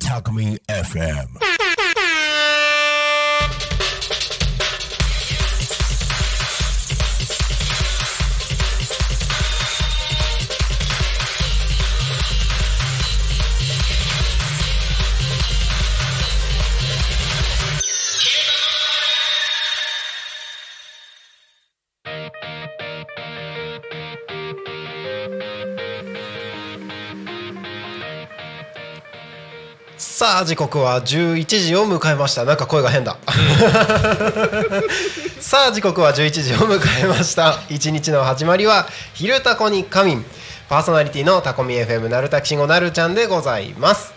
Talk Me FM. さあ時刻は11時を迎えました。なんか声が変だ。さあ時刻は11時を迎えました。一日の始まりは「昼タコに仮眠」パーソナリティのタコミ FM なるたきしんごなるちゃんでございます。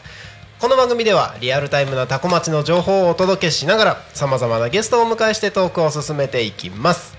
この番組ではリアルタイムなタコ町の情報をお届けしながらさまざまなゲストをお迎えしてトークを進めていきます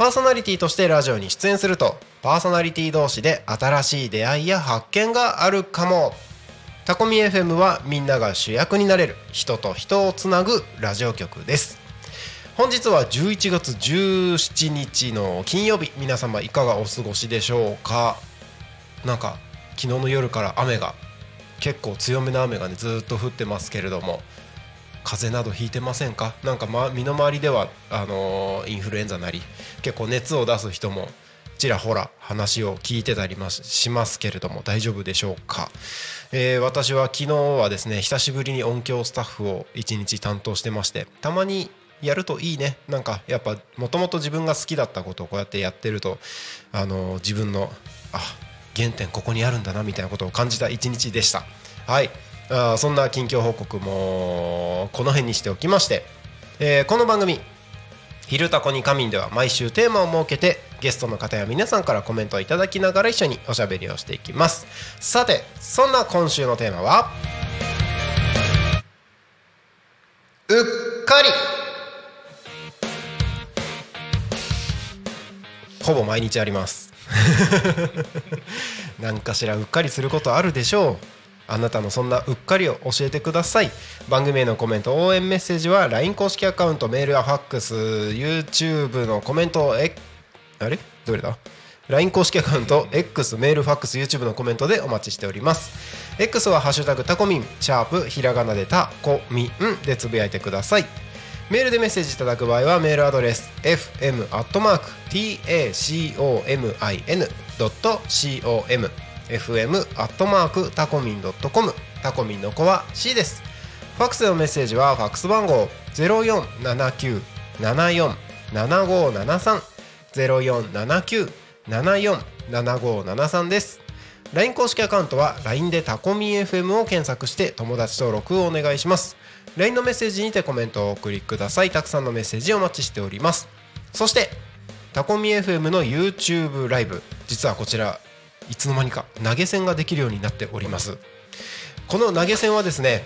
パーソナリティとしてラジオに出演するとパーソナリティ同士で新しい出会いや発見があるかも。タコミ FM はみんなが主役になれる人と人をつなぐラジオ局です。本日は11月17日の金曜日。皆様いかがお過ごしでしょうか？なんか昨日の夜から雨が結構強めの雨がねずっと降ってますけれども風邪などひいてませんか？なんか、ま、身の回りではあのーインフルエンザなり結構熱を出す人もちらほら話を聞いてたりしますけれども大丈夫でしょうか、えー私は昨日はですね久しぶりに音響スタッフを1日担当してましてたまにやるといいね。なんかやっぱもともと自分が好きだったことをこうやってやってるとあの自分のあ原点ここにあるんだなみたいなことを感じた一日でした。はい。あそんな近況報告もこの辺にしておきまして、えーこの番組「昼タコに仮眠」では毎週テーマを設けてゲストの方や皆さんからコメントをいただきながら一緒におしゃべりをしていきます。さてそんな今週のテーマは？うっかり。ほぼ毎日あります。何かしらうっかりすることあるでしょう。あなたのそんなうっかりを教えてください。番組へのコメント応援メッセージは LINE 公式アカウントメールやファックス YouTube のコメントえあれ？どれだ？LINE 公式アカウント X メールファックス YouTube のコメントでお待ちしております。X は「ハッシュタグタコミン」シャープひらがなでタコミンでつぶやいてください。メールでメッセージいただく場合はメールアドレス fm.tacomin.com fm アットマークタコミンドットコム。タコミンの子は C です。ファックスのメッセージはファックス番号ゼロ四七九七四七五七三。ゼロ四七九七四七五七三です。LINE 公式アカウントは LINE でタコミン FM を検索して友達登録をお願いします。LINE のメッセージにてコメントをお送りください。たくさんのメッセージお待ちしております。そしてタコミ FM の YouTube ライブ。実はこちらいつの間にか投げ銭ができるようになっております。この投げ銭はですね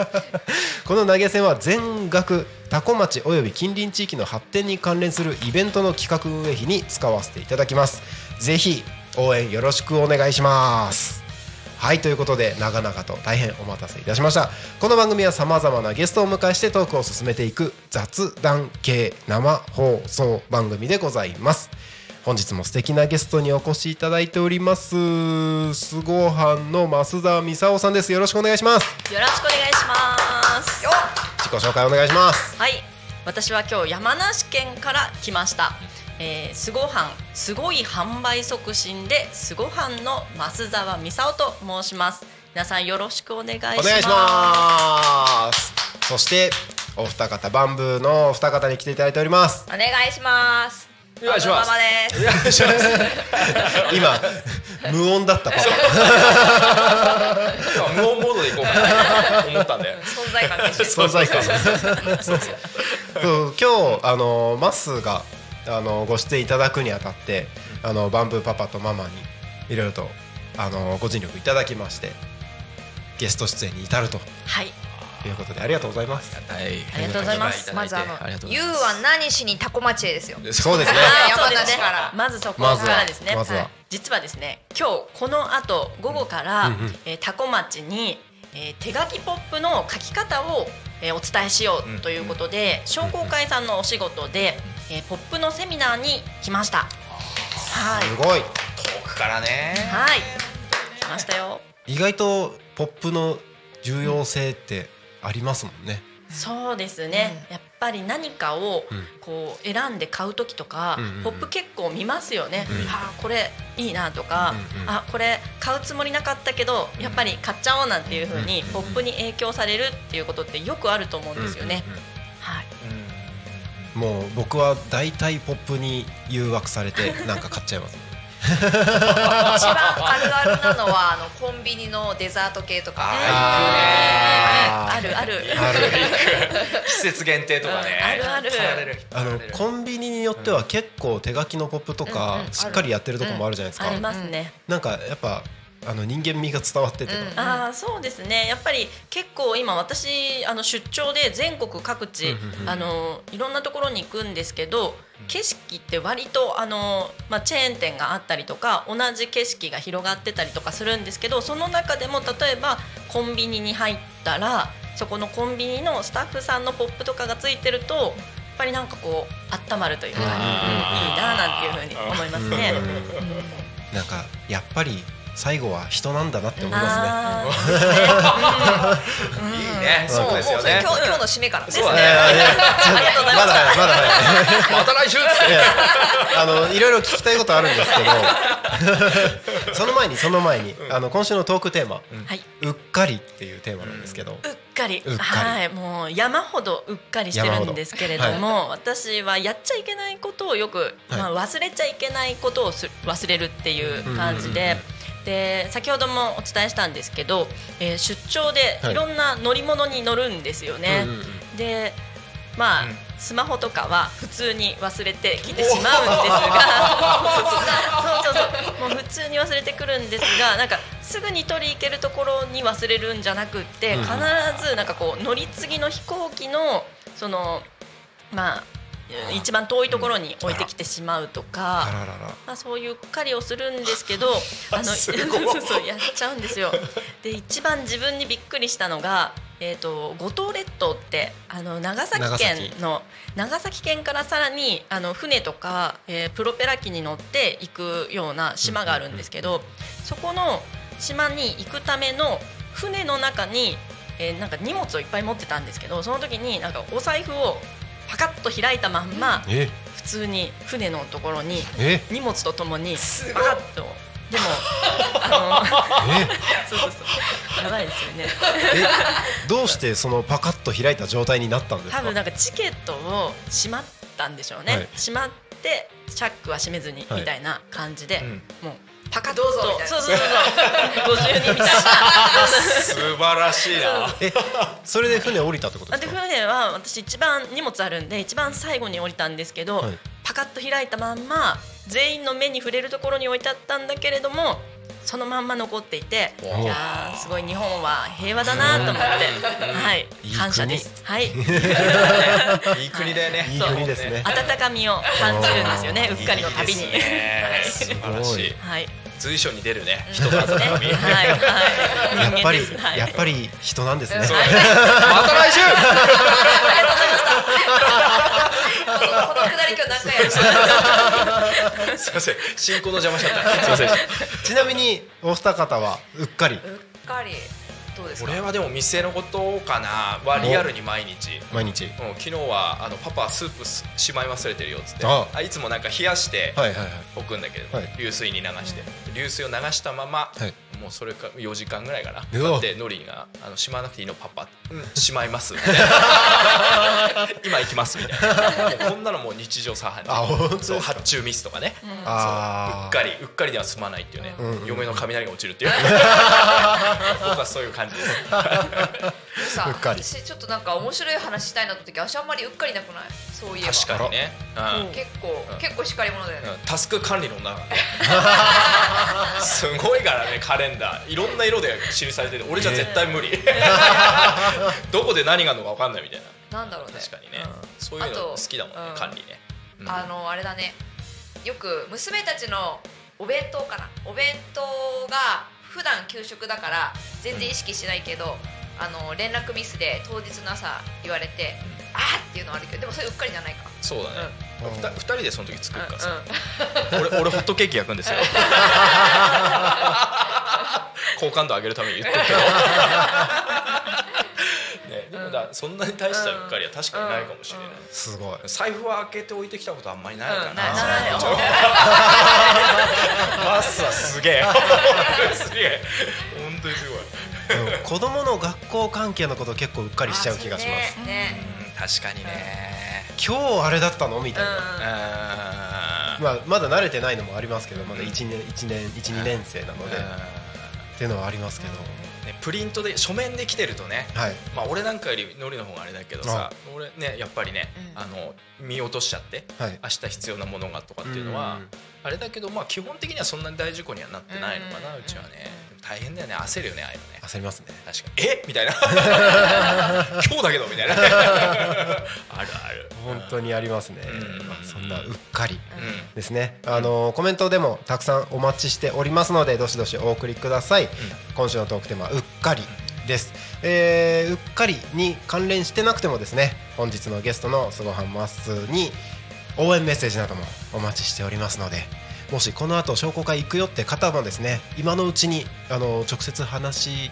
この投げ銭は全額多古町および近隣地域の発展に関連するイベントの企画運営費に使わせていただきます。ぜひ応援よろしくお願いします。はいということで長々と大変お待たせいたしました。この番組はさまざまなゲストをお迎えしてトークを進めていく雑談系生放送番組でございます。本日も素敵なゲストにお越しいただいております。すごはんの増田美沙さんです。よろしくお願いします。よろしくお願いします。自己紹介お願いします。はい、私は今日山梨県から来ました。えー、すごはんすごい販売促進ですごはんの増沢美沙と申します。皆さんよろしくお願いします。お願いします。そしてお二方バンブーのお二方に来ていただいております。お願いしますお願いします。ママです。今無音だったパパ。無音モードでいこうかなと思ったんで。存在感。存在感そう今日あのマスがあのご出演いただくにあたってあのバンブーパパとママにいろいろとあのご尽力いただきましてゲスト出演に至ると。はいいうことでありがとうございます。はい。ありがとうございます。まずあのゆいうは何しにタコ町へですよ。そうですね。山ですね。梨から。まずそこからですね。実はですね今日この後午後から、タコ町に、えー手書きポップの書き方を、えーお伝えしようということで、商工会さんのお仕事で、えーポップのセミナーに来ました。はい。すごい。遠くからね。はい。来ましたよ。意外とポップの重要性ってありますもんね。そうですね、やっぱり何かをうん。こう選んで買う時とか、うんうんうん。ポップ結構見ますよね、うん。あーこれいいなとか、うんうん。あこれ買うつもりなかったけどやっぱり買っちゃおうなんていう風にポップに影響されるっていうことってよくあると思うんですよね。はい、もう僕は大体ポップに誘惑されてなんか買っちゃいます一番あるあるなのはあのコンビニのデザート系とかあー。あるある。ある季節限定とかね。あるある。あるあのコンビニによっては結構手書きのポップとかうんうんしっかりやってるとこもあるじゃないですか。ありますね。なんかやっぱあの人間味が伝わってて。うん。ああそうですね。やっぱり結構今私あの出張で全国各地、あのいろんなところに行くんですけど景色って割とあの、まあ、チェーン店があったりとか同じ景色が広がってたりとかするんですけどその中でも例えばコンビニに入ったらそこのコンビニのスタッフさんのポップとかがついてるとやっぱりなんかこう温まるというか、うんいいななんていうふうに思いますね。うん。なんかやっぱり最後は人なんだなって思いますね。いいね。そそうですよね。れ今日今日の締めからですそうだいやいやいやありがとうございまだ早い。まだ早い。また来週あのいろいろ聞きたいことあるんですけど その前にその前にあの今週のトークテーマはい「うっかり」っていうテーマなんですけど。うっかり。うっかり。はい。もう山ほどうっかりしてるんですけれども、私はやっちゃいけないことをよく、まあ、忘れちゃいけないことをす忘れるっていう感じで。で先ほどもお伝えしたんですけど、えー出張ではい。いろんな乗り物に乗るんですよね。でまあ、うん。スマホとかは普通に忘れてきてしまうんですがそうそうそう。もう普通に忘れてくるんですがなんかすぐに取り行けるところに忘れるんじゃなくってうん。必ずなんかこう乗り継ぎの飛行機のそのまあ一番遠いところに置いてきてしまうとか。あららら。まあ、そういう狩りをするんですけど あの そうそうやっちゃうんですよ。で一番自分にびっくりしたのが、えー、と五島列島ってあの長崎県の長崎県からさらにあの船とか、えープロペラ機に乗って行くような島があるんですけど、そこの島に行くための船の中に、えーなんか荷物をいっぱい持ってたんですけどその時になんかお財布をパカッと開いたまんまえ普通に船のところにえ荷物とともにバカッと。でもあのえそうそうそうやばいですよね。えどうしてそのパカッと開いた状態になったんですか？多分なんかチケットをしまったんでしょうね、はい。しまってチャックは閉めずにはい。みたいな感じで、ん。もうパカッとどうぞみたいな。そうそうそう。そう52みたいな素晴らしいな。えそれで船降りたってことあでですか？船は私一番荷物あるんで一番最後に降りたんですけど、はい。パカッと開いたまんま全員の目に触れるところに置いてあったんだけれどもそのまんま残っていていおやーすごい日本は平和だなと思ってはいいい国。感謝です。はい。いい国だよね。いい国ですね。温かみを感じるんですよねうっかりの旅に。素晴らしい。はい。随所に出るね人の温ねかみ。はいはい。やっぱりやっぱり人なんですね。また来週。このくだり今日何回やりましたすいません。進行の邪魔しちゃった。すいません。ちなみにお二方はうっかり。うっかり。どうですか？俺はでも店のことかな。はリアルに毎日。毎日。うん、昨日はあのパパスープすしまい忘れてるよっつって。あ。あいつもなんか冷やしてはいはいはい。置くんだけど、はい。流水に流して。流水を流したまま、はいもうそれか4時間ぐらいかな。だってノリがあのしまわなくていいのパパ。うん。しまいます。みたいな今行きますみたいな。こんなのもう日常茶飯あ本当ですか。そう発注ミスとかね。あー。うっかりうっかりでは済まないっていうね、うんうん嫁の雷が落ちるっていう。僕はそういう感じです。さうっかり。私ちょっとなんか面白い話したいなって時私あんまりうっかりなくない？そういえば。確かにね、うん。結構、うん。結構しっかり者だよね、うん。タスク管理の女 すごいからねカレンダーいろんな色で記されてて俺じゃ絶対無理。どこで何があるのか分かんないみたいな。なんだろうね。確かにね、そういうの好きだもんね、うん。管理ね、うん。あのあれだね。よく娘たちのお弁当かな。お弁当が普段給食だから全然意識しないけど、あの連絡ミスで当日の朝言われて、あーっていうのはあるけどでもそれうっかりじゃないか。そうだね、うん。ふた二人でその時作るからさ、うん俺俺ホットケーキ焼くんですよ。好感度上げるために言ってるけど。ね、でもだそんなに大したうっかりは確かにないかもしれない、すごい。財布は開けて置いてきたことあんまりないかな、うん。ないないない。ちょマ スはすげえ。すげえ。本当にすごい。うん子供の学校関係のこと結構うっかりしちゃう気がします、ねね。うん確かにね今日あれだったの？みたいな、うん。まあ、まだ慣れてないのもありますけどまだ1年1年12年生なので、っていうのはありますけど、ね、プリントで書面で来てるとねはい。まあ俺なんかよりノリの方があれだけどさ俺ねやっぱりね、あの見落としちゃってはい。明日必要なものがとかっていうのはうんあれだけどまあ基本的にはそんなに大事故にはなってないのかなうんうちはね。大変だよね。焦るよねああいうのね。焦りますね。確かに。え？みたいな。今日だけどみたいな。あるある。本当にありますね、うん。まあ、そんなうっかりうん。ですね、あのコメントでもたくさんお待ちしておりますのでどしどしお送りください、今週のトークテーマうっかりです、えーうっかりに関連してなくてもですね本日のゲストのすごはんまっすーに応援メッセージなどもお待ちしておりますのでもしこの後商工会行くよって方もですね今のうちにあの直接話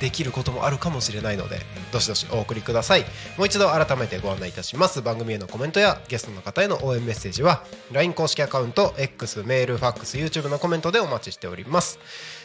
できることもあるかもしれないのでどしどしお送りください。もう一度改めてご案内いたします。番組へのコメントやゲストの方への応援メッセージは LINE 公式アカウント X メールファックス YouTube のコメントでお待ちしております。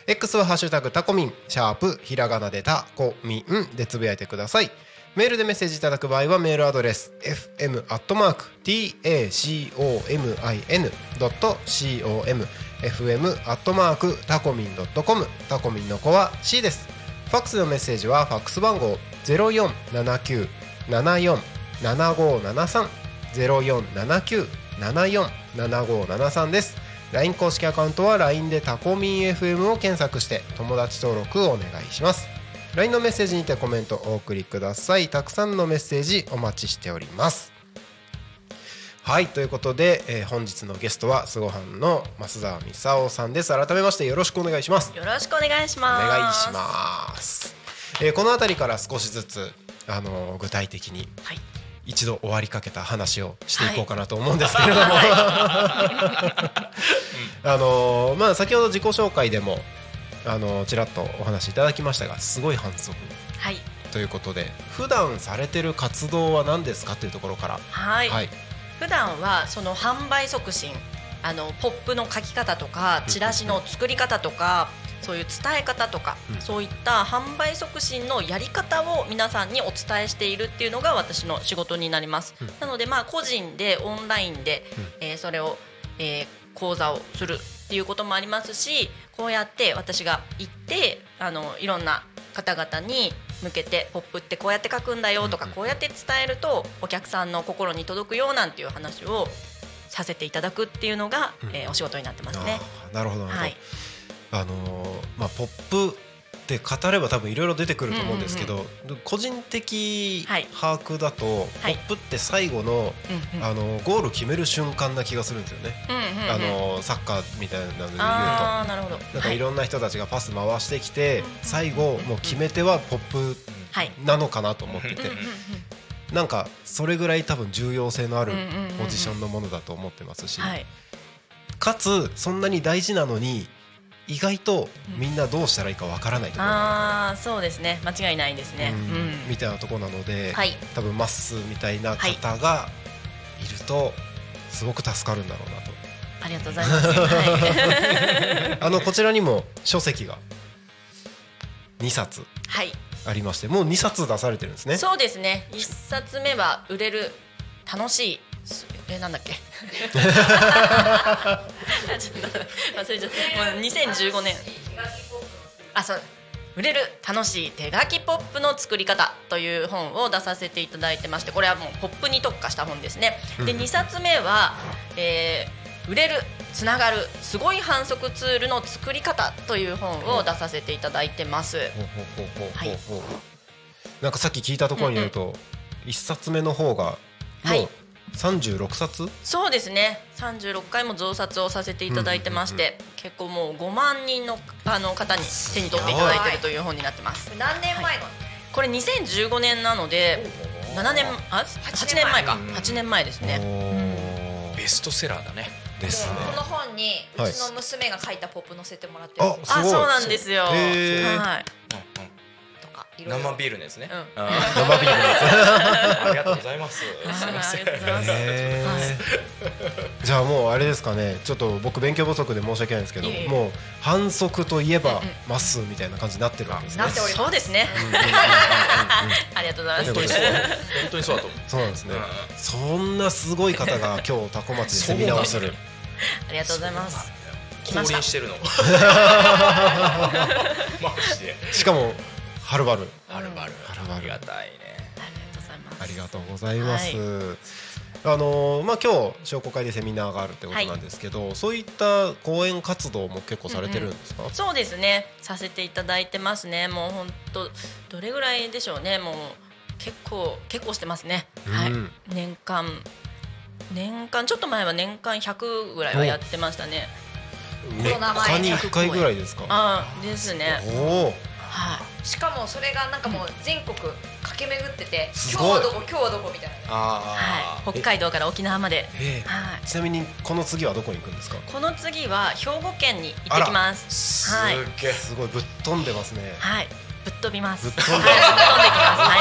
X はハッシュタグタコミンシャープひらがなでタコミンでつぶやいてください。メールでメッセージいただく場合はメールアドレス fm アットマーク tacomin.com fm アットマークタコミン .com タコミンの子は C です。ファックスのメッセージはファックス番号0479747573 0479747573です。LINE 公式アカウントは LINE でタコミン FM を検索して友達登録をお願いします。LINE のメッセージにてコメントお送りください。たくさんのメッセージお待ちしております。はいということで、えー本日のゲストはすごはんの増澤美沙夫さんです。改めましてよろしくお願いします。よろしくお願いしおます。願いします、えーこの辺りから少しずつ、あのー具体的にはい。一度終わりかけた話をしていこうかなと思うんですけれども、あのーまあ先ほど自己紹介でもあのーちらっとお話しいただきましたがすごい反則。はい。ということで普段されてる活動は何ですか？というところから。はい、はい。普段はその販売促進あのポップの書き方とかチラシの作り方とかそういう伝え方とか、うん。そういった販売促進のやり方を皆さんにお伝えしているっていうのが私の仕事になります、うん。なのでまあ個人でオンラインで、えーそれを、えー講座をするっていうこともありますしこうやって私が行ってあのいろんな方々に向けてポップってこうやって書くんだよとかこうやって伝えるとお客さんの心に届くよなんていう話をさせていただくっていうのが、うん。えーお仕事になってますね。なるほど。はい。あのーまあポップって語れば多分いろいろ出てくると思うんですけど、個人的はい把握だと、はい。ポップって最後の、あのゴール決める瞬間な気がするんですよね、あのサッカーみたいなので言うと。なんかい。ろんな人たちがパス回してきて、最後もう決め手はポップはい。なのかなと思ってて、なんかそれぐらい多分重要性のあるポジションのものだと思ってますし、はい。かつそんなに大事なのに意外とみんなどうしたらいいかわからないところああそうですね間違いないですね。うんうんみたいなところなので、はい多分まっすーみたいな方がいるとすごく助かるんだろうなとありがとうございます。はい。あのこちらにも書籍が2冊はい。ありましてもう2冊出されてるんですねそうですね。一冊目は売れる楽しい。すえなんだっけ？あ ちょっと忘れちゃった。もう2015年。あそう。売れる楽しい手書きポップの作り方という本を出させていただいてましてこれはもうポップに特化した本ですね。で2冊目は、えー売れるつながるすごい反則ツールの作り方という本を出させていただいてます。ほうほうほうほうほうほうなんかさっき聞いたところによると、一冊目の方がはい36冊、そうですね。36回も増刷をさせていただいてまして、結構もう5万人のあの方に手に取っていただいているという本になってます。何年前の、これ2015年なので7年あ8年前。か。うん。8年前ですね。ベストセラーだね。ですね。この本にはいうちの娘が書いたポップ載せてもらってる。あそうなんですよ。はい生ビールのやつね、うん。あ生ビー。ルのやーありがとうございます。すいはいませんありがとうございます。つへーじゃあもうあれですかね。ちょっと僕勉強不足で申し訳ないんですけどもう反則といえばまっすーみたいな感じになってるわけですね。なっておりますそうですねありがとうございます。本当にそう本当にそうだと思う。そうなんですね。うんそんなすごい方が今日タコ町でセミナーをする。ありがとうございます。来降臨してるの。マジで。しかもはるばる。はるばる。はるばる。ありがたいね。ありがとうございます。ありがとうございます。あのーまあ今日商工会でセミナーがあるってことなんですけど、そういった講演活動も結構されてるんですか？そうですね。させていただいてますね。もう本当どれぐらいでしょうね。もう結構結構してますね、はい。うん年間。年間ちょっと前は年間100ぐらいはやってましたね。ねロナ前他に1回ぐらいですか？ああですね。おお、はい。しかもそれがなんかもう全国駆け巡ってて今日はどこ今日はどこみたいなあはい、北海道から沖縄まで、ええはい、ちなみにこの次はどこに行くんですか？この次は兵庫県に行ってきます。すはい。げえ。すごい。ぶっ飛んでますね。はい。ぶっ飛びます。ぶっ飛んではい。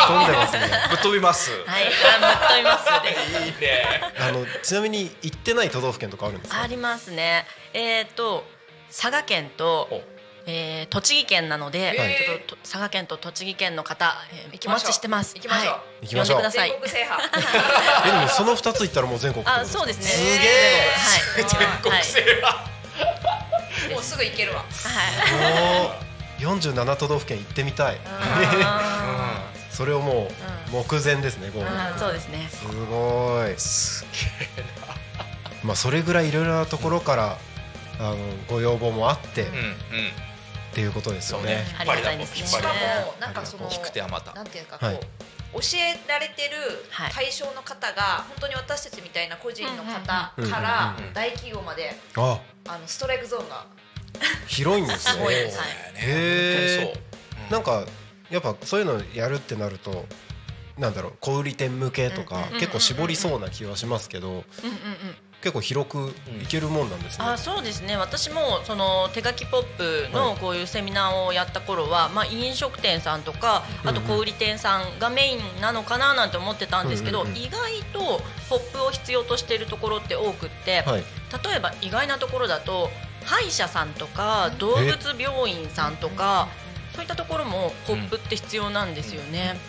ぶっ飛んできます飛んでますね。はいぶっ飛びます。はい。あぶっ飛びますでいいね。あのちなみに行ってない都道府県とかあるんですか？ありますね。えっ、と佐賀県とおえー、栃木県なので、はいちょっとと佐賀県と栃木県の方、えー、行きましょうお待ちしてます。行きましょうはい、行きましょう呼んでください全。国制覇えでもその二つ行ったらもう全国ってことあ、そうですね。すげえ。はい。全国制覇もうすぐ行けるわはい。おお、47都道府県行ってみたい。あそれをもう目前ですね。ゴールーあー、そうですね。すごい。すげえまあそれぐらいいろいろなところからあのご要望もあってっうんうんていうことですよね。ありがたいですね。引っしか張りだもなんかその引く手あまた。なんていうかこう、はい。教えられてるはい。対象の方が本当に私たちみたいな個人の方から大企業まであ、あのストライクゾーンが。広いんですね。へー。本当にそう。なんかやっぱそういうのやるってなると。なんだろう小売店向けとか結構絞りそうな気はしますけど。うんうんうん。結構広くいけるもんなんですね。あそうですね。私もその手書きポップのこういうセミナーをやった頃は、まあ、飲食店さんとかあと小売店さんがメインなのかななんて思ってたんですけど、うんうんうん。意外とポップを必要としているところって多くって、はい。例えば意外なところだと歯医者さんとか動物病院さんとかそういったところもポップって必要なんですよね。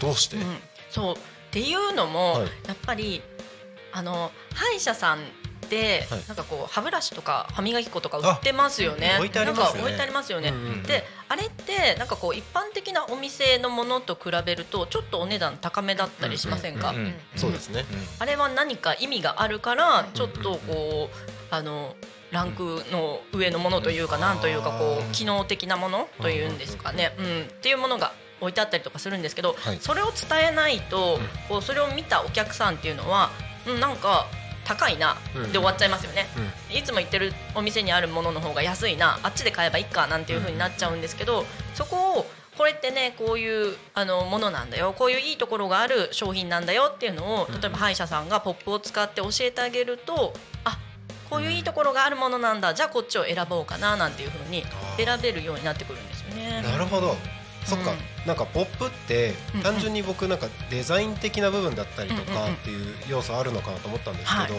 どうして？うん、そう。っていうのも、はい。やっぱりあの歯医者さんって、はい。なんかこう歯ブラシとか歯磨き粉とか売ってますよね。あ置いてありますね。なんか置いてありますよね。うんうんうん。であれってなんかこう一般的なお店のものと比べるとちょっとお値段高めだったりしませんか？そうですね。あれは何か意味があるからちょっとこうあのランクの上のものというかなんというかこう機能的なものというんですかね、うん、っていうものが置いてあったりとかするんですけど、はい。それを伝えないとこうそれを見たお客さんっていうのは、うん、なんか高いなうん。で終わっちゃいますよね、いつも行ってるお店にあるものの方が安いなあっちで買えばいいかなんていう風になっちゃうんですけどそこをこれってねこういうあのものなんだよ。こういういいところがある商品なんだよっていうのを例えば歯医者さんがポップを使って教えてあげるとあこういういいところがあるものなんだ。じゃあこっちを選ぼうかななんていう風に選べるようになってくるんですよね。なるほど。そっか、うん。なんかポップって単純に僕なんかデザイン的な部分だったりとかっていう要素あるのかなと思ったんですけど、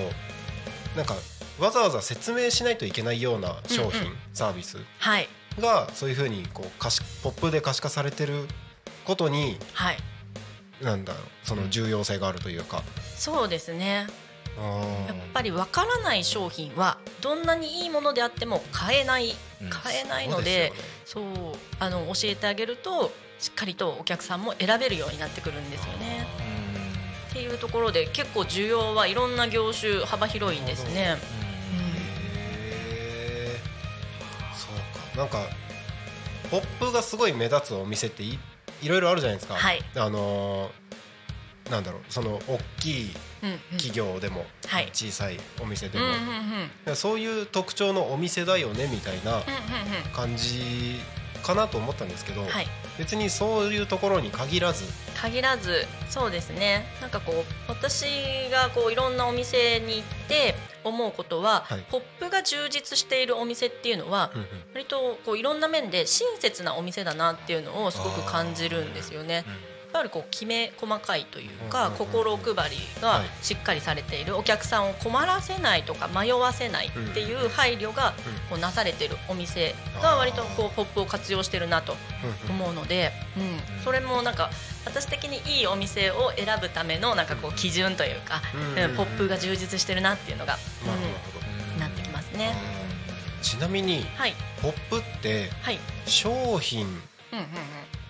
なんかわざわざ説明しないといけないような商品、うんうん。サービスはい。がそういうふうにこう可視ポップで可視化されてることにはい。なんだろうその重要性があるというか。そうですねぱりわからない商品はどんなにいいものであっても買えないうん。買えないので,、そうあの教えてあげるとしっかりとお客さんも選べるようになってくるんですよね。っていうところで結構需要はいろんな業種幅広いんですね。そうか。なんかポップがすごい目立つお店っていいろいろあるじゃないですか、はい。あのーなんだろうその大きい企業でもはい。小さいお店でも、うんうんうん。うんそういう特徴のお店だよねみたいなうん感じかなと思ったんですけど、別にそういうところに限らず。限らずそうですね。なんかこう私がこういろんなお店に行って思うことは、はい。ポップが充実しているお店っていうのは、うんうん。割とこういろんな面で親切なお店だなっていうのをすごく感じるんですよね。やっぱりこうきめ細かいというか、心配りがはい。しっかりされている。お客さんを困らせないとか迷わせないっていう配慮がこうなされているお店が割とこうポップを活用してるなと思うので、うん、それもなんか私的にいいお店を選ぶためのなんかこう基準というか、ポップが充実してるなっていうのが、うん、なってきますね。どちなみにはい。ポップってはい、商品うんうんうん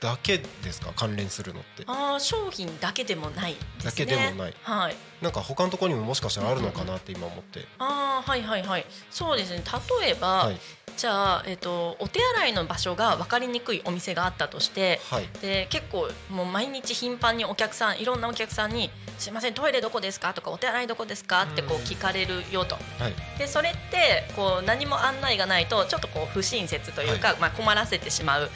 だけですか？関連するのってあー商品だけでもないですね。だけでもないはい。なんか他のところにももしかしたらあるのかなって今思って、ああはいはいはい。そうですね。例えば、はいじゃあえっ、とお手洗いの場所が分かりにくいお店があったとして。はい。で結構もう毎日頻繁にお客さんいろんなお客さんに「すいませんトイレどこですか?」とか「お手洗いどこですか?」ってこううん。聞かれるよと。はい。でそれってこう何も案内がないとちょっとこう不親切というか、まあ、困らせてしまう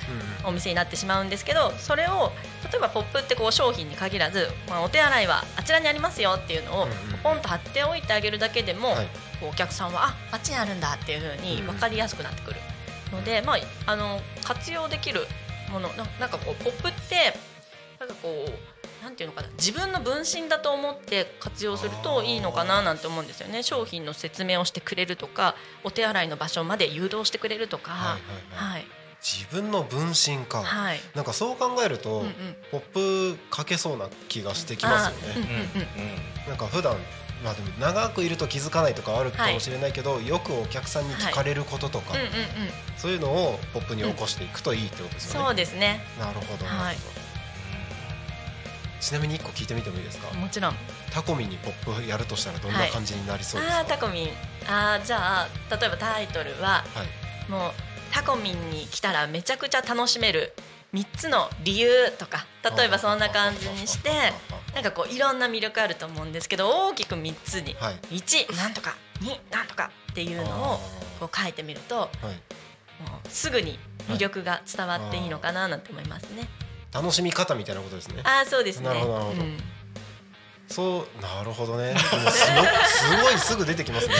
お店になってしまうんですけどそれを例えばポップってこう商品に限らず、まあ、お手洗いはあちらにありますよっていうのをポンと貼っておいてあげるだけでも、はいこうお客さんはああっちにあるんだっていうふうに分かりやすくなってくるので、まあ、あの活用できるものななんかこうポップってなんかこうなんていうのかな自分の分身だと思って活用するといいのかななんて思うんですよね。商品の説明をしてくれるとかお手洗いの場所まで誘導してくれるとか。はいはいはい。はい。自分の分身か、はい。なんかそう考えると、うんうん。ポップかけそうな気がしてきますよね、あーうんうんうん。なんか普段まあでも長くいると気づかないとかあるかもしれないけど、よくお客さんに聞かれることとか、うんうんうん。そういうのをポップに起こしていくといいってことですよね、そうですね。なるほど、はい。ちなみに一個聞いてみてもいいですか、もちろん。タコミにポップやるとしたらどんな感じになりそうですか、ああタコミン。あーじゃあ例えばタイトルははい。もうタコミンに来たらめちゃくちゃ楽しめる3つの理由とか例えばそんな感じにしてなんかこういろんな魅力あると思うんですけど大きく3つに。はい。1なんとか。2なんとか。っていうのをこう書いてみるともうすぐに魅力が伝わっていいのかななんて思いますね。楽しみ方みたいなことですね。ああそうですね。なるほどなるほど。うんそうなるほどね。すごすごいすぐ出てきますね。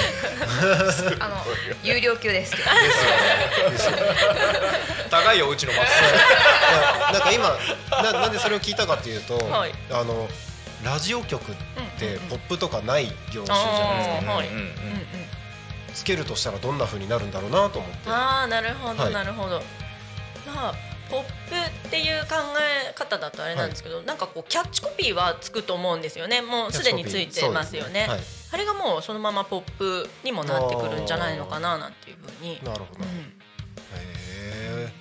あの有料級ですけど。ですよね。ですよね。高いようちのマス。いやなんか今ななんでそれを聞いたかっていうと、はい。あのラジオ局ってポップとかない業種じゃないですか、つけるとしたらどんな風になるんだろうなと思って。ああなるほど、はい。なるほど。まあポップっていう考え方だとあれなんですけど、なんかこうキャッチコピーはつくと思うんですよね。もうすでについてますよね。そうであれがもうそのままポップにもなってくるんじゃないのかななんていうふうに。なるほど、へうん、え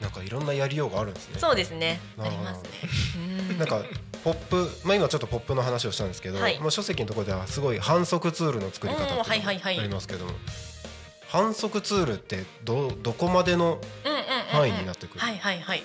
なんかいろんなやりようがあるんですね。そうですね。ありますね。うん。なんかポップ、まあ、今ちょっとポップの話をしたんですけど、はい。まあ、書籍のところではすごい反則ツールの作り方ってありますけども、反則ツールってどどこまでの範囲になってくる、はいはいはい。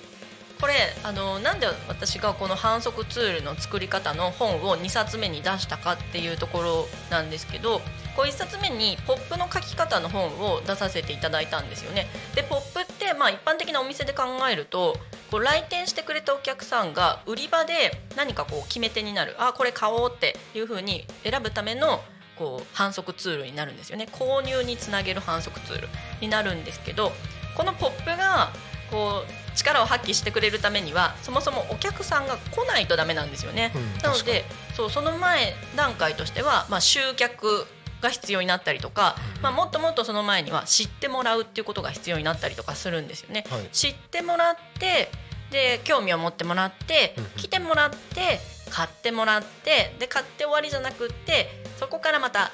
これあのなんで私がこの反則ツールの作り方の本を2冊目に出したかっていうところなんですけどこう1冊目にポップの書き方の本を出させていただいたんですよね。でポップってまあ一般的なお店で考えるとこう来店してくれたお客さんが売り場で何かこう決め手になる。あこれ買おうっていうふうに選ぶためのこう反則ツールになるんですよね。購入につなげる反則ツールになるんですけどこのポップがこう力を発揮してくれるためにはそもそもお客さんが来ないとダメなんですよね。うんなのでそうその前段階としては、まあ、集客が必要になったりとか、まあ、もっともっとその前には知ってもらうっていうことが必要になったりとかするんですよね。はい。知ってもらってで興味を持ってもらって来てもらって買ってもらってで買って終わりじゃなくってそこからまた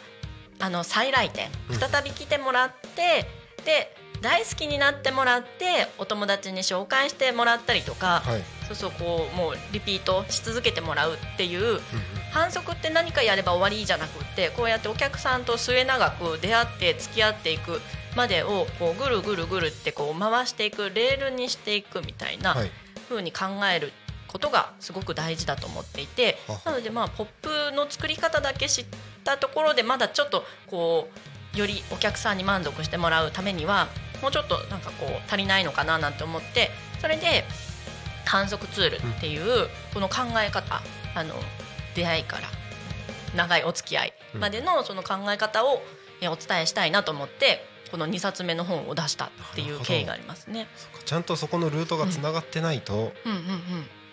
あの再来店。うん。再び来てもらってで大好きになってもらってお友達に紹介してもらったりとか、はい。そうそうこうもうリピートし続けてもらうっていう反則って何かやれば終わりじゃなくってこうやってお客さんと末永く出会って付き合っていくまでをこうぐるぐるぐるってこう回していくレールにしていくみたいなはい。風に考えることがすごく大事だと思っていてなのでまあポップの作り方だけ知ったところでまだちょっとこうよりお客さんに満足してもらうためにはもうちょっとなんかこう足りないのかななんて思ってそれで観測ツールっていうこの考え方あの出会いから長いお付き合いまでのその考え方をえお伝えしたいなと思ってこの2冊目の本を出したっていう経緯がありますね。ちゃんとそこのルートがつながってないと、うんうんうん。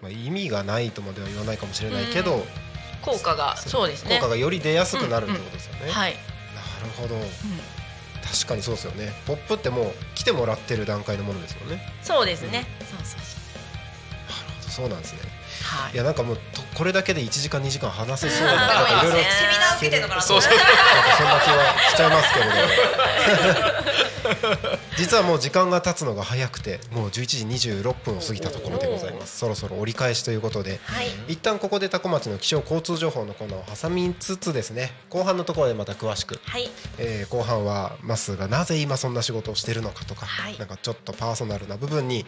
まあ、意味がないとまでは言わないかもしれないけど、うん。効果がそうですね。効果がより出やすくなるってことですよね。はい、なるほど確かにそうですよね。ポップってもう来てもらってる段階のものですもんね。そうですね、そうそうそう。そうなんですね。はい。いやなんかもうとこれだけで1時間2時間話せそうだな。いろいろね。セミナー受けてるのかなとそうそう。そんな気はしちゃいますけれど実はもう時間が経つのが早くてもう11時26分を過ぎたところでございます。そろそろ折り返しということで。はい。一旦ここで多古町の気象交通情報のコーナーを挟みつつですね。後半のところでまた詳しく、はい。えー後半はまっすーがなぜ今そんな仕事をしてるのかとか、はい。なんかちょっとパーソナルな部分に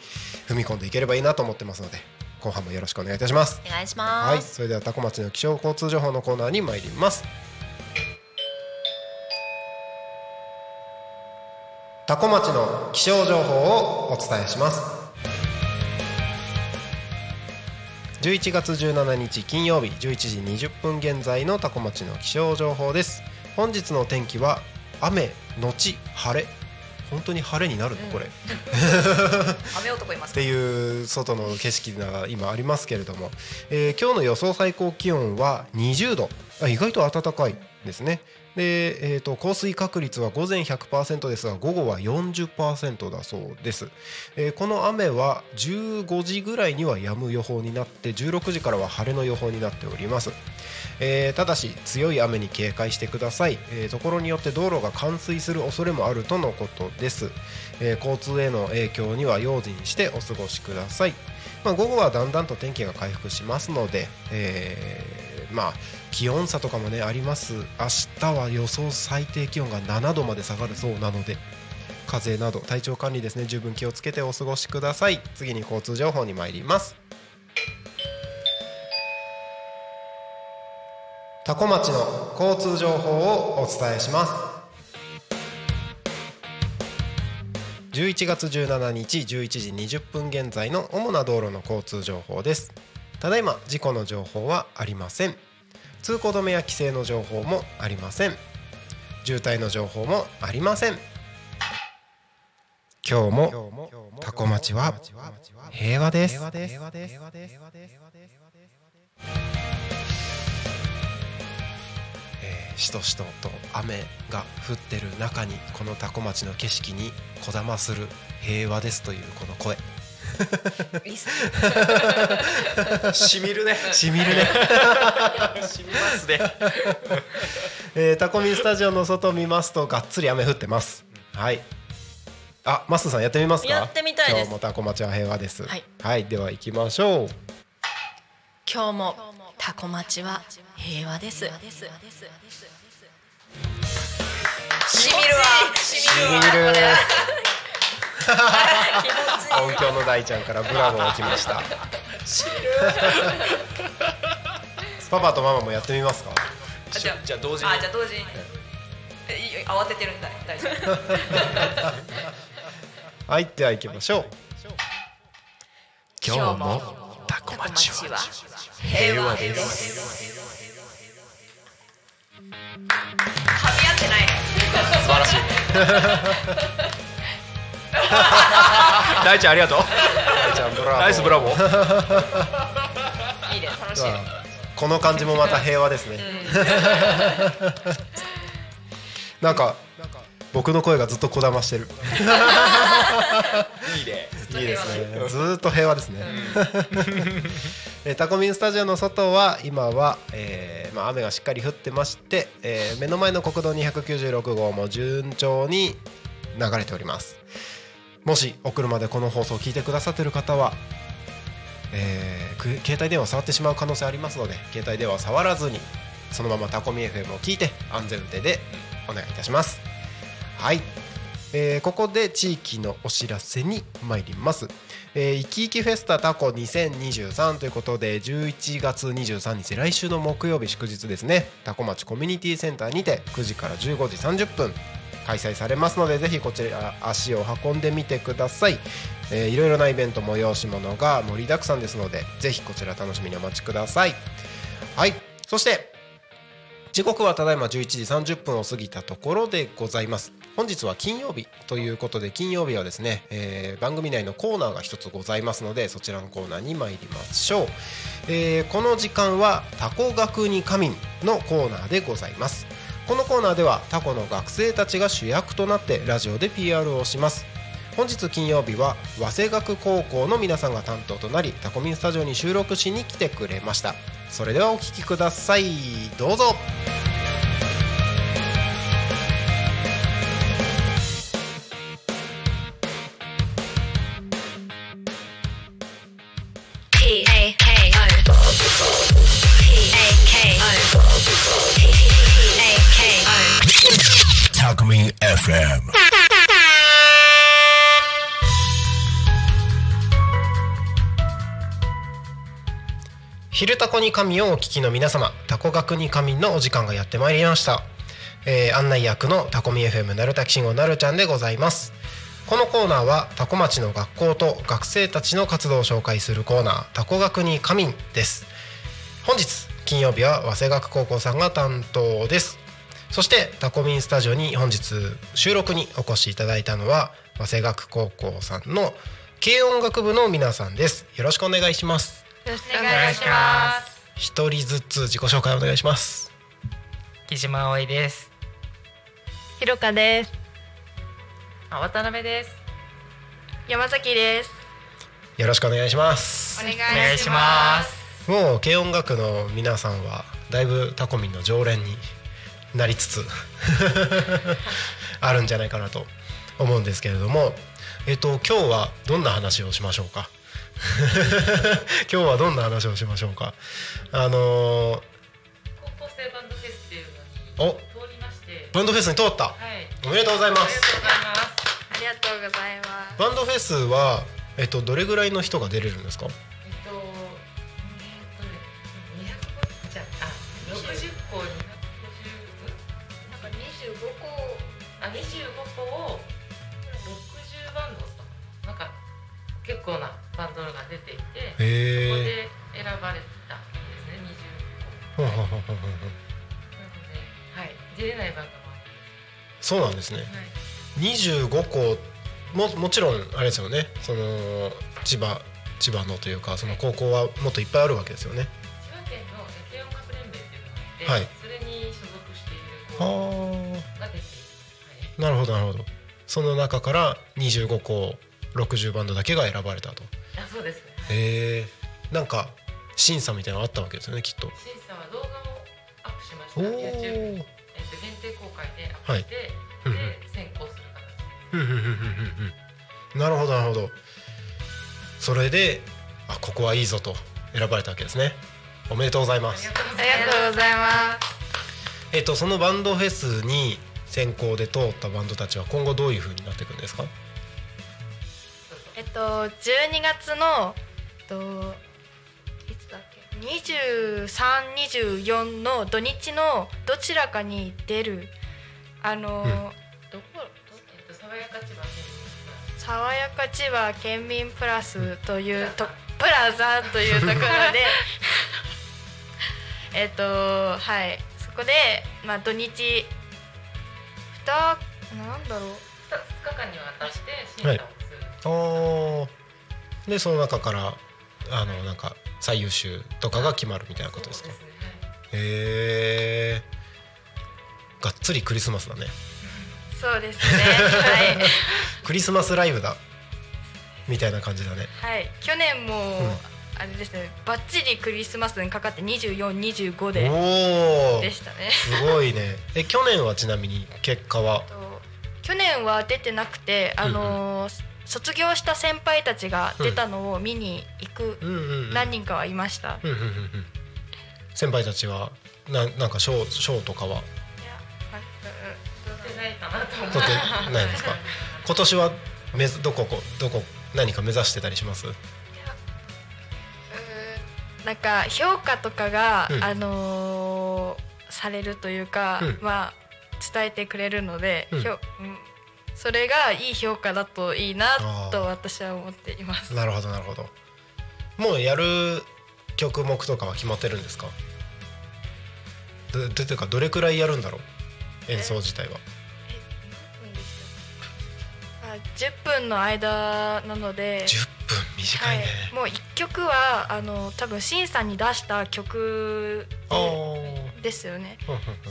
踏み込んでいければいいなと思ってますので後半もよろしくお願いいたしますお願いしはい、ます、それでは多古町の気象交通情報のコーナーに参ります。多古町の気象情報をお伝えします。11月17日金曜日11時20分現在の多古町の気象情報です。本日の天気は雨のち晴れ。本当に晴れになるの？これ。雨男いますっていう外の景色が今ありますけれども、えー今日の予想最高気温は20度。あ意外と暖かいですねで、えー、と降水確率は午前100%ですが午後は40%だそうです、えーこの雨は15時ぐらいには止む予報になって16時からは晴れの予報になっております。えーただし強い雨に警戒してください、えーところによって道路が冠水する恐れもあるとのことです、えー交通への影響には用心してお過ごしください、まあ、午後はだんだんと天気が回復しますので、えまあ気温差とかもねあります。明日は予想最低気温が7度まで下がるそうなので風邪など体調管理ですね。十分気をつけてお過ごしください。次に交通情報に参ります。多古町の交通情報をお伝えします。11月17日11時20分現在の主な道路の交通情報です。ただいま事故の情報はありません。通行止めや規制の情報もありません。渋滞の情報もありません。今日も多古町は平和です。えーしとしとと雨が降ってる中にこの多古町の景色にこだまする平和ですというこの声。いいっす しみるね。しみるね、しみますね。えー、タコミンスタジオの外を見ますとがっつり雨降ってます。はい。あマスさんやってみますか？やってみたいです。今日もタコ町は平和です。はい、では行きましょう。今日もタコ町は平和です。しみるわ。ししみる。わ音響の大ちゃんからブラボー起きました。パパとママもやってみますか？あじゃあじゃあ同時に。あじゃあ同時に。え。い慌ててるんだ。大丈夫。はいでは行きましょう。今日もタコ町は平和です。噛み合ってない。素晴らしい 大ちゃんありがとう。大ちゃんブラボー。ナイスブラボー。いいね楽しいこの感じもまた平和ですね、なんか僕の声がずっとこだましてる。いいね。いいですね。ずーっと平和ですね、えータコミンスタジオの外は今は、えーまあ、雨がしっかり降ってまして、えー目の前の国道296号も順調に流れておりますもしお車でこの放送を聞いてくださってる方は、えー携帯電話を触ってしまう可能性ありますので携帯電話を触らずにそのままタコミ FM を聞いて安全運転でお願いいたします。はい、えーここで地域のお知らせに参ります。えー、いきいきフェスタタコ2023ということで11月23日来週の木曜日祝日ですね。タコ町コミュニティセンターにて9時から15時30分開催されますのでぜひこちら足を運んでみてください、えーいろいろなイベント催し物が盛りだくさんですのでぜひこちら楽しみにお待ちください。はい。そして時刻はただいま11時30分を過ぎたところでございます。本日は金曜日ということで金曜日はですね、えー番組内のコーナーが一つございますのでそちらのコーナーに参りましょう、えーこの時間はタコ学に仮眠のコーナーでございます。このコーナーではタコの学生たちが主役となってラジオで PR をします。本日金曜日は早稲学高校の皆さんが担当となりタコミンスタジオに収録しに来てくれました。それではお聴きください。どうぞ。昼タコに神をお聞きの皆様タコ学に神のお時間がやってまいりました、えー案内役のタコミ FM なるたきしんごなるちゃんでございます。このコーナーはタコ町の学校と学生たちの活動を紹介するコーナータコ学に神です。本日金曜日は早稲学高校さんが担当です。そしてタコミンスタジオに本日収録にお越しいただいたのは早稲学高校さんの軽音楽部の皆さんです。よろしくお願いします。お願いします一人ずつ自己紹介お願いします木島葵です。ひろかですあ渡辺です。山崎ですよろしくお願いしますお願いしお願いします。もう軽音楽の皆さんはだいぶタコミンの常連になりつつ あるんじゃないかなと思うんですけれどもえっと今日はどんな話をしましょうか？今日はどんな話をしましょうか？あのー高校生バンドフェスっていうのにお？通りまして、バンドフェスに通った？はい。おめでとうございまありがすとうございます。ありがとうございます。バンドフェスはえっとどれぐらいの人が出れるんですか？出ていて、そこへえで選ばれたんですね、25個。なので、はい、出れないバンドもあそうなんですね。はい。25校ももちろんあれですよね。その千葉千葉のというかその高校はもっといっぱいあるわけですよね。千葉県の軽音楽連盟っていうのがあって、はい。それに所属している子はが出ている、あなるほどなるほど。その中から25校60バンドだけが選ばれたと。はい、あそうです。ねへえんか審査みたいなのあったわけですよねきっと。審査は動画をアップしました。お YouTube えっと、限定公開でアップして、うんで選考する形。ふんふんふんふんふんふん。なるほどなるほど。それであここはいいぞと選ばれたわけですね。おめでとうございます。ありがとうごあざいます。えっとそのバンドフェスに選考で通ったバンドたちは今後どういう風になっていくんですか？えっと12月のえっといつだっけ？2324の土日のどちらかに出る。あの、うん。どこ？えっと爽やか千葉県爽やか千葉県民プラスというとプラザというとこ？ろでえっとはいそこ？でまあ土日ふたなんだろう2日間にわたして審査をあーでその中からあのなんか最優秀とかが決まるみたいなことですか？そうですね。へえがっつりクリスマスだね。そうですね。はい。クリスマスライブだ。みたいな感じだね。はい。去年も、うん。あれですね。バッチリクリスマスにかかって2425ででしたね。すごいね。え去年はちなみに結果は？と去年は出てなくてあのー卒業した先輩たちが出たのを見に行く何人かはいました、先輩たちはななんか賞賞とかは？出ないかなと思う。取ってないですか。今年はめずどここどこ何か目指してたりします？なんか評価とかが、うん。あのーされるというか、うん。まあ伝えてくれるので、うんそれがいい評価だといいなと私は思っています。なるほどなるほど。もうやる曲目とかは決まってるんですか？どどていうかどれくらいやるんだろう？演奏自体は。あ10分の間なので。10分短いね、はい、もう1曲はあの多分審査に出した曲ああですよね。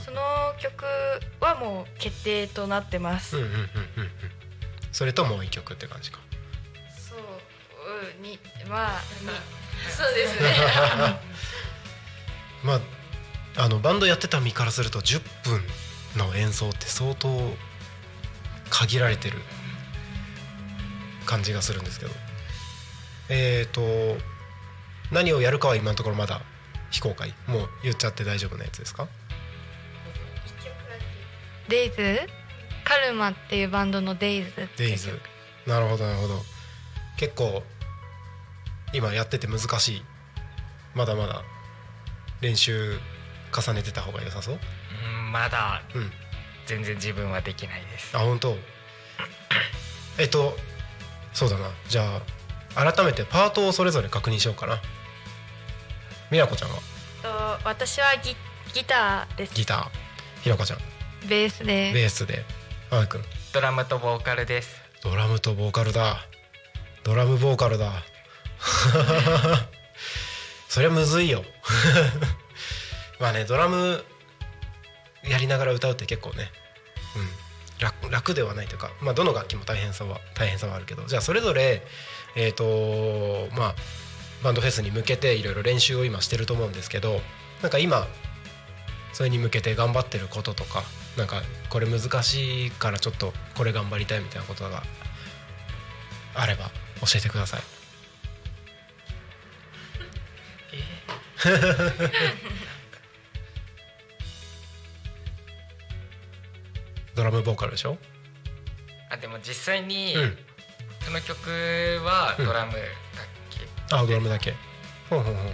その曲はもう決定となってます、うんうんうんうんうん。それともう一曲って感じか。そううんにまあに。そうですね。まああのバンドやってた身からすると10分の演奏って相当限られてる感じがするんですけど。えっ、と何をやるかは今のところまだ非公開。もう言っちゃって大丈夫なやつですか？デイズカルマっていうバンドのデイズデイズなるほどなるほど。結構今やってて難しい。まだまだ練習重ねてた方が良さそう？うんまだ。うん。全然自分はできないです。あ本当？えっとそうだな。じゃあ改めてパートをそれぞれ確認しようかなみなこちゃんは？と私はギギターです。ギター。ひろかちゃん。ベースで。ベースで。あーくん。ドラムとボーカルです。ドラムとボーカルだ。ドラムボーカルだ。そりゃむずいよ。まあねドラムやりながら歌うって結構ね、うん、楽楽ではないというか、まあ、どの楽器も大変さは大変さはあるけど。じゃあそれぞれえっ、とまあバンドフェスに向けていろいろ練習を今してると思うんですけどなんか今それに向けて頑張ってることとかなんかこれ難しいからちょっとこれ頑張りたいみたいなことがあれば教えてください。ドラムボーカルでしょ、あでも実際にうん、その曲はドラム。だっけ、あドラムだけ。ほんほんほんほん。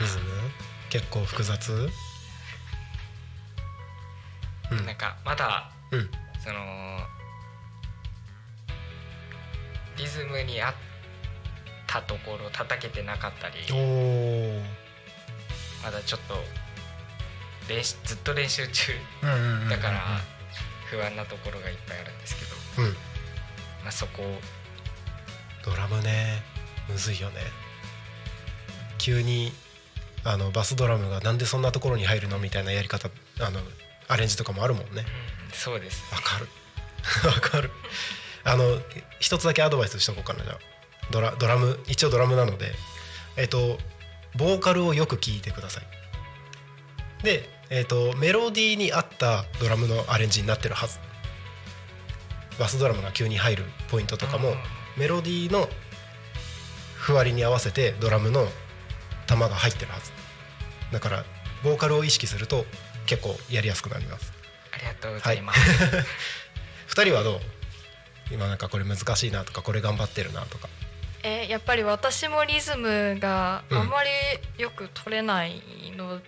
リズム。結構複雑？うん。なんかまだうん。そのリズムに合ったところ叩けてなかったり。まだちょっと練習ずっと練習中。うんうんうんうん。だから不安なところがいっぱいあるんですけど、うん。まあ、そこを。ドラムねむずいよね。急にあのバスドラムがなんでそんなところに入るのみたいなやり方あのアレンジとかもあるもんね。うんそうです。わかる。わかる。あの一つだけアドバイスしとこうかな。じゃあドラドラム一応ドラムなので。えっ、とボーカルをよく聞いてくださいで、えっとメロディーに合ったドラムのアレンジになってるはず。バスドラムが急に入るポイントとかもメロディーのふわりに合わせてドラムの玉が入ってるはず。だからボーカルを意識すると結構やりやすくなります。ありがとうございます、二人はどう？今なんかこれ難しいなとかこれ頑張ってるなとか。えやっぱり私もリズムがうんあまりよく取れないの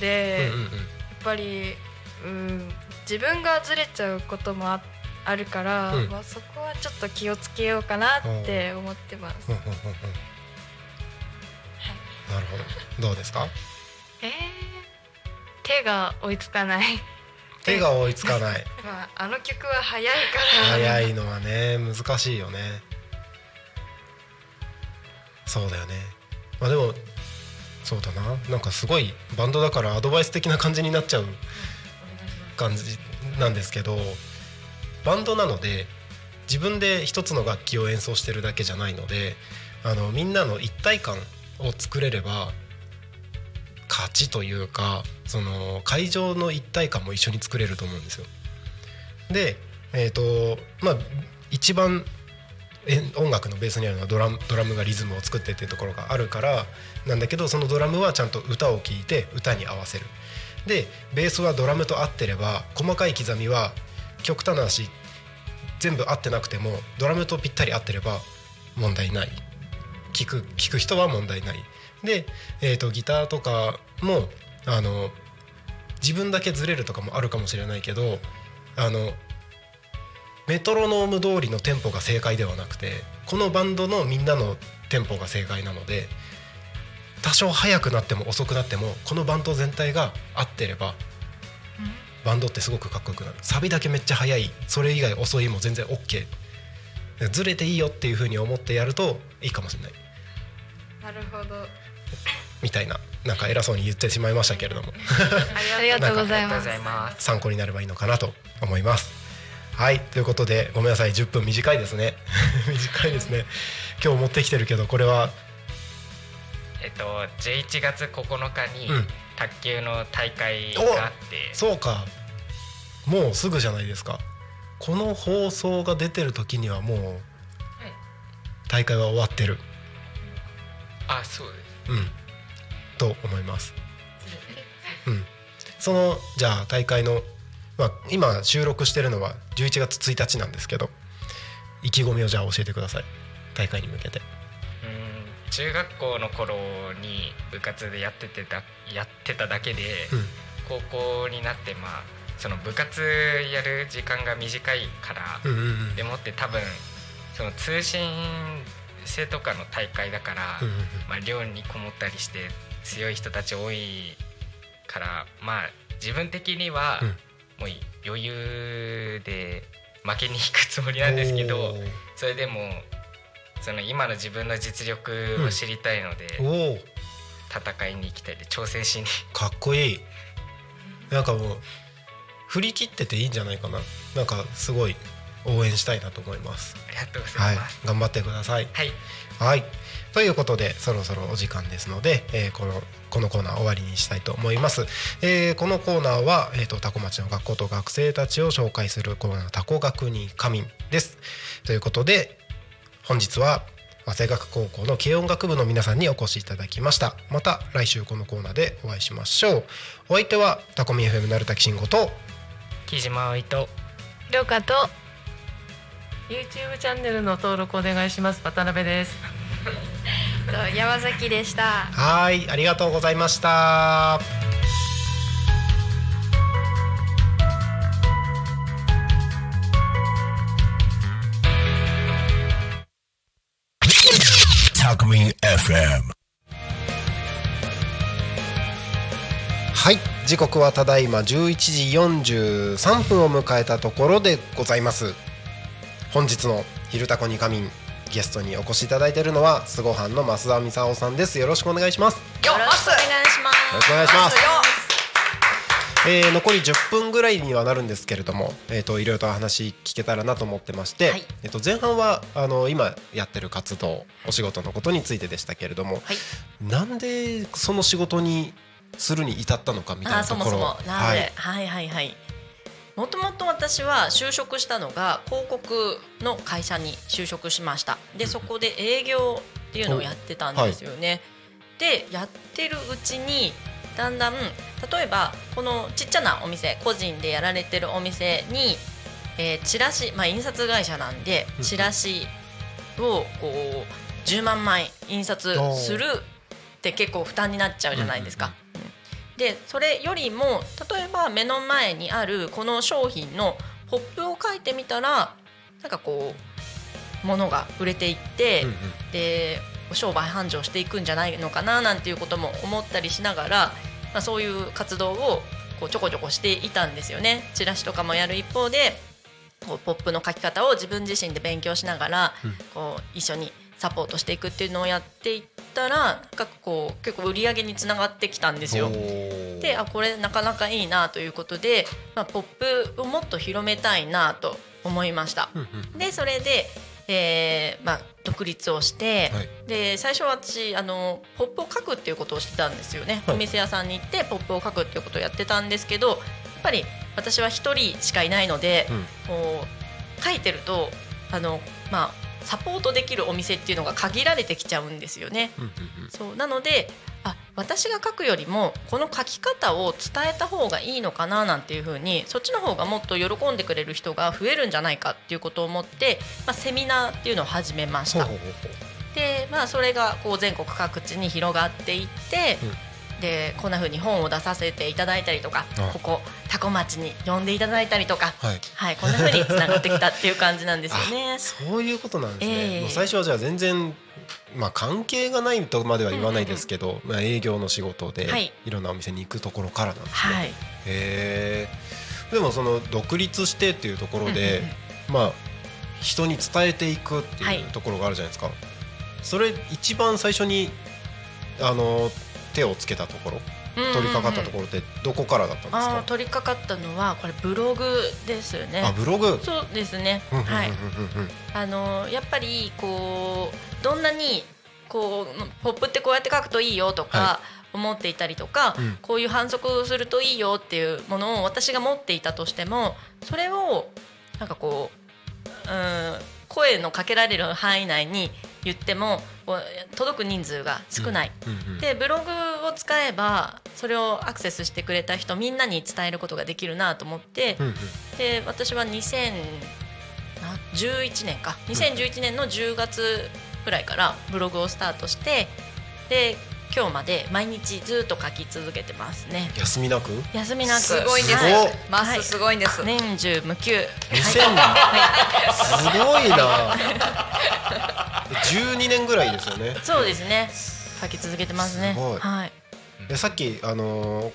で、うんうんうん。やっぱり、うん、自分がずれちゃうこともああるから、うん。まあ、そこはちょっと気をつけようかなって思ってます。うんうんうんうん。なるほど。どうですか？えー手が追いつかない。手が追いつかない。まあ、あの曲は早いから。早いのはね難しいよね。そうだよね。まあでもそうだななんかすごいバンドだからアドバイス的な感じになっちゃう感じなんですけどバンドなので自分で一つの楽器を演奏してるだけじゃないのであのみんなの一体感を作れれば勝ちというかその会場の一体感も一緒に作れると思うんですよ。でえっ、とまあ一番音楽のベースにあるのはドラムドラムがリズムを作ってっていうところがあるからなんだけどそのドラムはちゃんと歌を聴いて歌に合わせる。でベースはドラムと合ってれば細かい刻みは極端な話全部合ってなくてもドラムとぴったり合ってれば問題ない。聞く聞く人は問題ない。で、えー、とギターとかもあの自分だけずれるとかもあるかもしれないけどあのメトロノーム通りのテンポが正解ではなくてこのバンドのみんなのテンポが正解なので多少速くなっても遅くなってもこのバンド全体が合ってればバンドってすごくかっこよくなる。サビだけめっちゃ速い。それ以外遅いも全然 OK ずれていいよっていうふうに思ってやるといいかもしれない。なるほど。みたいななんか偉そうに言ってしまいましたけれども。ありがとうございます。参考になればいいのかなと思いますはいということでごめんなさい10分短いですね。短いですね。今日持ってきてるけどこれは？えっと11月9日にうん。卓球の大会があって、そうか。もうすぐじゃないですか。この放送が出てる時にはもう大会は終わってる。あそうです。うん。と思います。うん。そのじゃあ大会のまあ今収録してるのは11月1日なんですけど意気込みをじゃあ教えてください。大会に向けて。うん。中学校の頃に部活でやっててだやってただけで、うん。高校になってまあその部活やる時間が短いから、うんうんうん。でもって多分その通信制とかの大会だから、うんうんうん。まあ、寮にこもったりして強い人たち多いからまあ自分的にはうんもう余裕で負けに行くつもりなんですけどそれでもその今の自分の実力を知りたいので、おー。戦いに行きたいで挑戦しに。かっこいい。なんかもう振り切ってていいんじゃないかな。なんかすごい応援したいなと思います。ありがとうござはいいます。頑張ってください。はい、はいということでそろそろお時間ですので、えーこのこのコーナー終わりにしたいと思います、えーこのコーナーは、えー、とタコ町の学校と学生たちを紹介するコーナータコ学に仮眠です。ということで本日は早稲学高校の軽音楽部の皆さんにお越しいただきました。また来週このコーナーでお会いしましょう。お相手はタコミ FM なるたきしんごと木島葵とりょうかと YouTube チャンネルの登録お願いします。渡辺です。と 山崎でした。はいありがとうございました。タコミン FM はい時刻はただいま11時43分を迎えたところでございます。本日の「昼タコに仮眠」ゲストにお越しいただいているのはスゴハンの増田美沙さんです。よろしくお願いします。よよろしくお願いします。よろしくお願いします。よえー残り10分ぐらいにはなるんですけれども、えー、といろいろと話聞けたらなと思ってまして、はい。えー、と前半はあの今やってる活動お仕事のことについてでしたけれども、はい。なんでその仕事にするに至ったのかみたいあなところ。そもそも。なはい。ぜ、はい、はいはいもともと私は就職したのが広告の会社に就職しました。でそこで営業っていうのをやってたんですよね、でやってるうちにだんだん例えばこのちっちゃなお店個人でやられてるお店に、えーチラシ、まあ、印刷会社なんでうんチラシをこう10万枚印刷するって結構負担になっちゃうじゃないですか。うんでそれよりも例えば目の前にあるこの商品のポップを書いてみたらなんかこう物が売れていって、うんうんで商売繁盛していくんじゃないのかななんていうことも思ったりしながら、まあ、そういう活動をこうちょこちょこしていたんですよね。チラシとかもやる一方でこうポップの書き方を自分自身で勉強しながら、うんこう一緒にサポートしていくっていうのをやっていったらなんかこう結構売り上げにつながってきたんですよ。であこれなかなかいいなということで、まあ、ポップをもっと広めたいなと思いました。でそれで、えーまあ、独立をして、はい。で最初は私あのポップを書くっていうことをしてたんですよね、はい。お店屋さんに行ってポップを書くっていうことをやってたんですけどやっぱり私は一人しかいないので、うん。こう書いてるとあの、まあ、サポートできるお店っていうのが限られてきちゃうんですよね。そうなのであ私が書くよりもこの書き方を伝えた方がいいのかななんていうふうにそっちの方がもっと喜んでくれる人が増えるんじゃないかっていうことを思って、まあ、セミナーっていうのを始めました。でまあそれがこう全国各地に広がっていって、でこんな風に本を出させていただいたりとかあ。ここ多古町に呼んでいただいたりとか、はい。はい、こんな風につながってきたっていう感じなんですよね。そういうことなんですね、ええ。もう最初はじゃあ全然まあ関係がないとまでは言わないですけど、まあ営業の仕事ではい。いろんなお店に行くところからなんですね。はい。へえ。でもその独立してっていうところで、まあ人に伝えていくってはい。いうところがあるじゃないですか。それ一番最初にあの手をつけたところ、うんうんうん取り掛かったところってどこからだったんですか？取り掛かったのはこれブログですよね。あブログ？そうですね。はい。うんあのやっぱりこうどんなにこうポップってこうやって書くといいよとか、は思っていたりとか、うんこういう反則をするといいよっていうものを私が持っていたとしてもそれをなんかこううん声のかけられる範囲内に言っても届く人数が少ない。でブログを使えばそれをアクセスしてくれた人みんなに伝えることができるなと思って、うんうん。で私は2011年か。2011年の10月ぐらいからブログをスタートしてで今日まで毎日ずっと書き続けてますね。休みなく？休みなく。すごいんです。はマスすごいんです。年中無休。2000すごいな。12年ぐらいですよね。そうですね。書き続けてますね。すごい。はい。でさっきあのー